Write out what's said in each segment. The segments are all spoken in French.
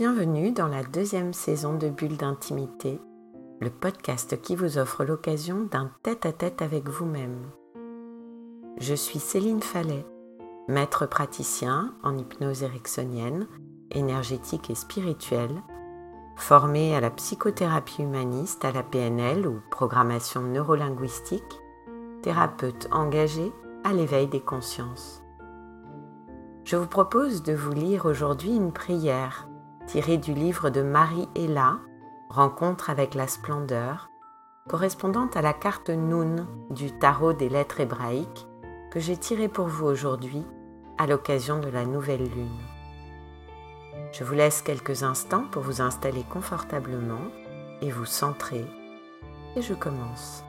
Bienvenue dans la deuxième saison de Bulle d'intimité, le podcast qui vous offre l'occasion d'un tête-à-tête avec vous-même. Je suis Céline Fallet, maître praticien en hypnose ericksonienne, énergétique et spirituelle, formée à la psychothérapie humaniste, à la PNL ou programmation neurolinguistique, thérapeute engagée à l'éveil des consciences. Je vous propose de vous lire aujourd'hui une prière tirée du livre de Marie Ella, Rencontre avec la splendeur, correspondant à la carte Noun du tarot des lettres hébraïques que j'ai tirée pour vous aujourd'hui à l'occasion de la nouvelle lune. Je vous laisse quelques instants pour vous installer confortablement et vous centrer et je commence.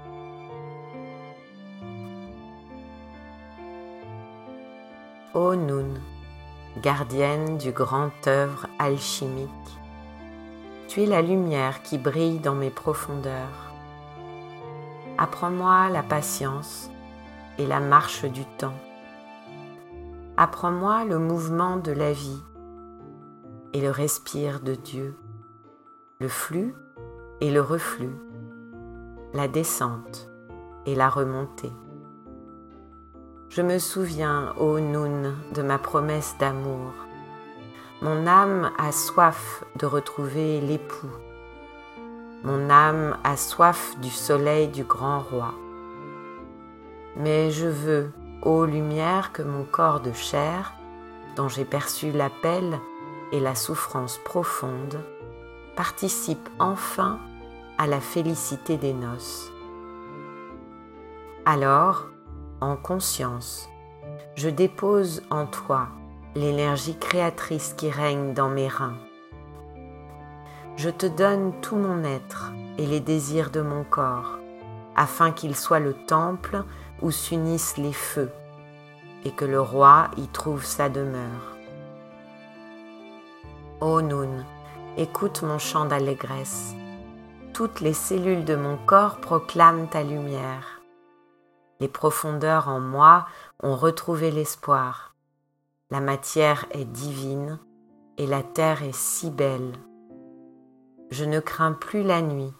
Ô Noun, gardienne du grand œuvre alchimique, tu es la lumière qui brille dans mes profondeurs. Apprends-moi la patience et la marche du temps. Apprends-moi le mouvement de la vie et le respire de Dieu, le flux et le reflux, la descente et la remontée. Je me souviens, ô Noun, de ma promesse d'amour. Mon âme a soif de retrouver l'époux. Mon âme a soif du soleil du grand roi. Mais je veux, ô lumière, que mon corps de chair, dont j'ai perçu l'appel et la souffrance profonde, participe enfin à la félicité des noces. Alors, en conscience, je dépose en toi l'énergie créatrice qui règne dans mes reins. Je te donne tout mon être et les désirs de mon corps, afin qu'il soit le temple où s'unissent les feux et que le roi y trouve sa demeure. Ô Noun, écoute mon chant d'allégresse. Toutes les cellules de mon corps proclament ta lumière les profondeurs en moi ont retrouvé l'espoir. La matière est divine et la terre est si belle. Je ne crains plus la nuit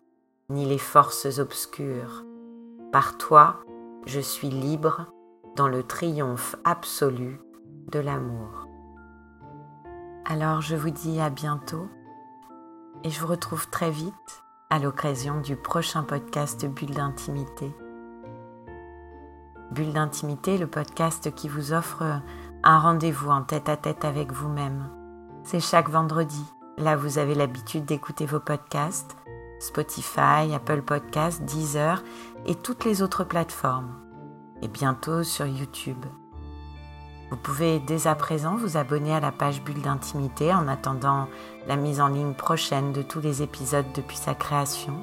ni les forces obscures. Par toi, je suis libre dans le triomphe absolu de l'amour. Alors je vous dis à bientôt et je vous retrouve très vite à l'occasion du prochain podcast Bulle d'intimité. Bulle d'intimité, le podcast qui vous offre un rendez-vous en tête-à-tête avec vous-même. C'est chaque vendredi. Là, vous avez l'habitude d'écouter vos podcasts, Spotify, Apple Podcasts, Deezer et toutes les autres plateformes. Et bientôt sur YouTube. Vous pouvez dès à présent vous abonner à la page Bulle d'intimité en attendant la mise en ligne prochaine de tous les épisodes depuis sa création.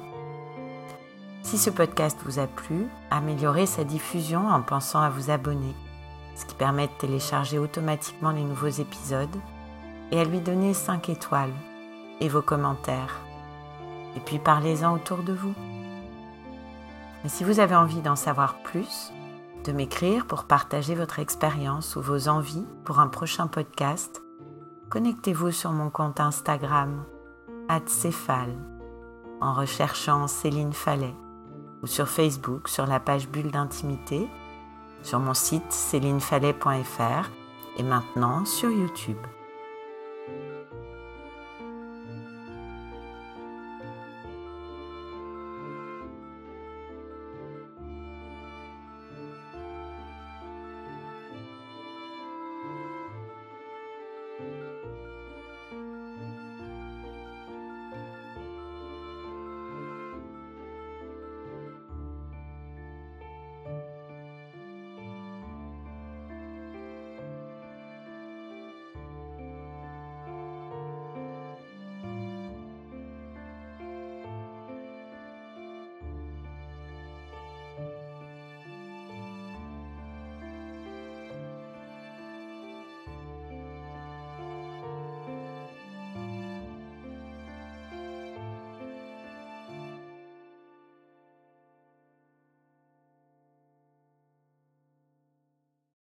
Si ce podcast vous a plu, améliorez sa diffusion en pensant à vous abonner, ce qui permet de télécharger automatiquement les nouveaux épisodes et à lui donner 5 étoiles et vos commentaires. Et puis parlez-en autour de vous. Mais si vous avez envie d'en savoir plus, de m'écrire pour partager votre expérience ou vos envies pour un prochain podcast, connectez-vous sur mon compte Instagram, @céphale, en recherchant Céline Fallet ou sur Facebook sur la page Bulle d'intimité, sur mon site célinefallet.fr et maintenant sur YouTube.